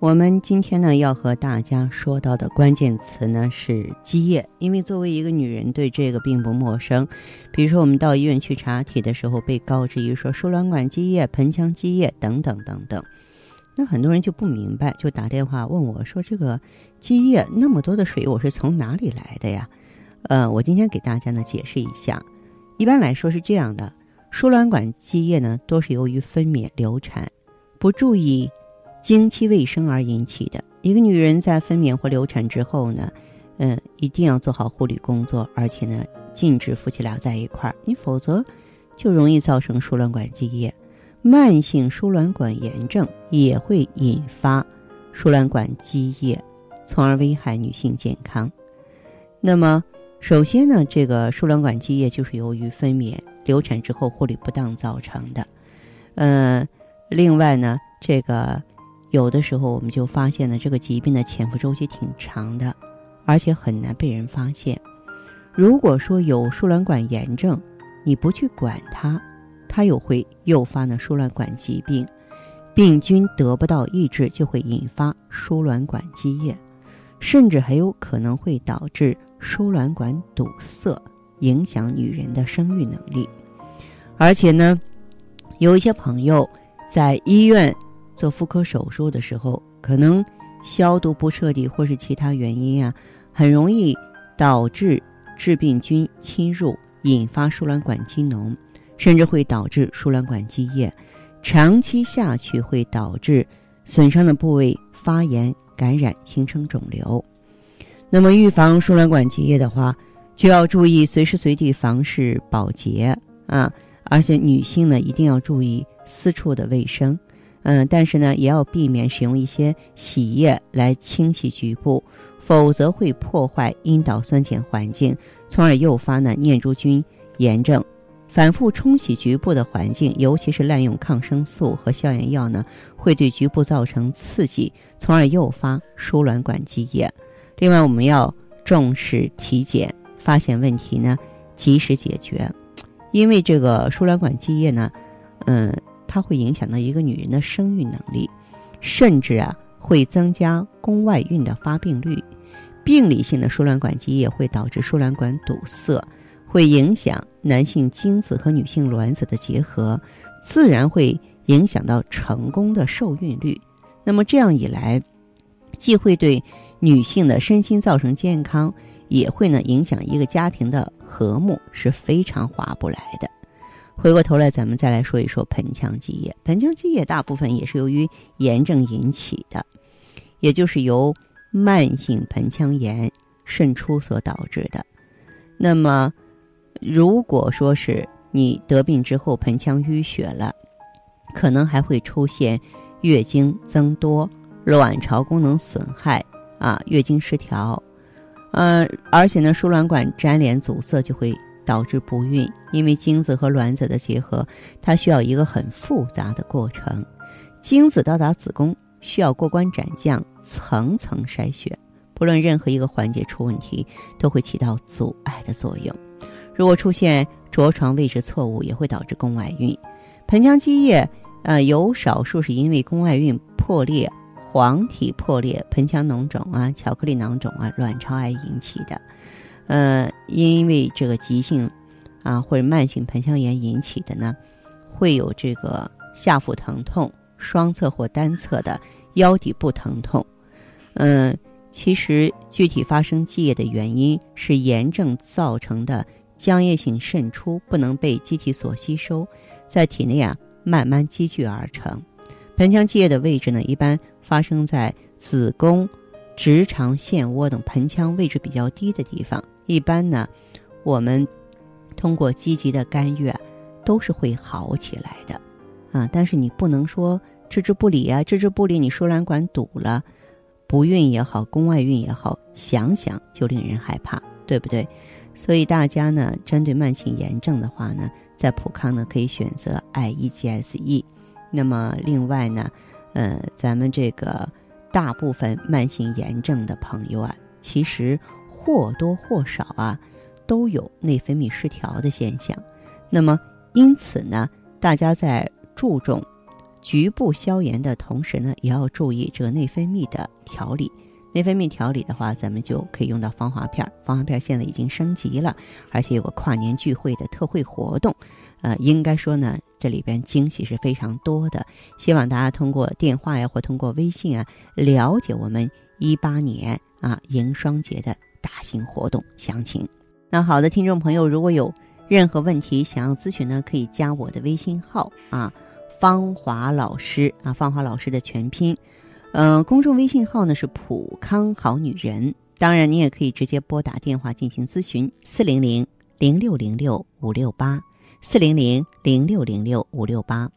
我们今天呢要和大家说到的关键词呢是积液，因为作为一个女人对这个并不陌生。比如说我们到医院去查体的时候，被告知于说输卵管积液、盆腔积液等等等等，那很多人就不明白，就打电话问我说：“这个积液那么多的水，我是从哪里来的呀？”呃，我今天给大家呢解释一下。一般来说是这样的，输卵管积液呢多是由于分娩、流产不注意。经期卫生而引起的。一个女人在分娩或流产之后呢，嗯，一定要做好护理工作，而且呢，禁止夫妻俩在一块儿，你否则就容易造成输卵管积液。慢性输卵管炎症也会引发输卵管积液，从而危害女性健康。那么，首先呢，这个输卵管积液就是由于分娩、流产之后护理不当造成的。嗯，另外呢，这个。有的时候，我们就发现了，这个疾病的潜伏周期挺长的，而且很难被人发现。如果说有输卵管炎症，你不去管它，它又会诱发呢输卵管疾病，病菌得不到抑制，就会引发输卵管积液，甚至还有可能会导致输卵管堵塞，影响女人的生育能力。而且呢，有一些朋友在医院。做妇科手术的时候，可能消毒不彻底，或是其他原因啊，很容易导致致病菌侵入，引发输卵管积脓，甚至会导致输卵管积液。长期下去会导致损伤的部位发炎、感染，形成肿瘤。那么，预防输卵管积液的话，就要注意随时随地房事保洁啊，而且女性呢，一定要注意私处的卫生。嗯，但是呢，也要避免使用一些洗液来清洗局部，否则会破坏阴道酸碱环境，从而诱发呢念珠菌炎症。反复冲洗局部的环境，尤其是滥用抗生素和消炎药呢，会对局部造成刺激，从而诱发输卵管积液。另外，我们要重视体检，发现问题呢及时解决，因为这个输卵管积液呢，嗯。它会影响到一个女人的生育能力，甚至啊会增加宫外孕的发病率。病理性的输卵管积液会导致输卵管堵塞，会影响男性精子和女性卵子的结合，自然会影响到成功的受孕率。那么这样一来，既会对女性的身心造成健康，也会呢影响一个家庭的和睦，是非常划不来的。回过头来，咱们再来说一说盆腔积液。盆腔积液大部分也是由于炎症引起的，也就是由慢性盆腔炎渗出所导致的。那么，如果说是你得病之后盆腔淤血了，可能还会出现月经增多、卵巢功能损害啊、月经失调，呃，而且呢，输卵管粘连阻塞就会。导致不孕，因为精子和卵子的结合，它需要一个很复杂的过程。精子到达子宫需要过关斩将，层层筛选，不论任何一个环节出问题，都会起到阻碍的作用。如果出现着床位置错误，也会导致宫外孕。盆腔积液，呃，有少数是因为宫外孕破裂、黄体破裂、盆腔脓肿啊、巧克力囊肿啊、卵巢癌引起的。呃，因为这个急性啊或者慢性盆腔炎引起的呢，会有这个下腹疼痛、双侧或单侧的腰底部疼痛。嗯，其实具体发生积液的原因是炎症造成的浆液性渗出不能被机体所吸收，在体内啊慢慢积聚而成。盆腔积液的位置呢，一般发生在子宫、直肠、腺窝等盆腔位置比较低的地方。一般呢，我们通过积极的干预，啊都是会好起来的，啊！但是你不能说置之不理啊，置之不理，你输卵管堵了，不孕也好，宫外孕也好，想想就令人害怕，对不对？所以大家呢，针对慢性炎症的话呢，在普康呢可以选择 I E G S E。那么另外呢，呃，咱们这个大部分慢性炎症的朋友啊，其实或多或少啊都有内分泌失调的现象。那么因此呢，大家在注重。局部消炎的同时呢，也要注意这个内分泌的调理。内分泌调理的话，咱们就可以用到防滑片。防滑片现在已经升级了，而且有个跨年聚会的特惠活动。呃，应该说呢，这里边惊喜是非常多的。希望大家通过电话呀，或通过微信啊，了解我们一八年啊迎双节的大型活动详情。那好的，听众朋友，如果有任何问题想要咨询呢，可以加我的微信号啊。芳华老师啊，芳华老师的全拼，嗯，公众微信号呢是普康好女人。当然，你也可以直接拨打电话进行咨询，四零零零六零六五六八，四零零零六零六五六八。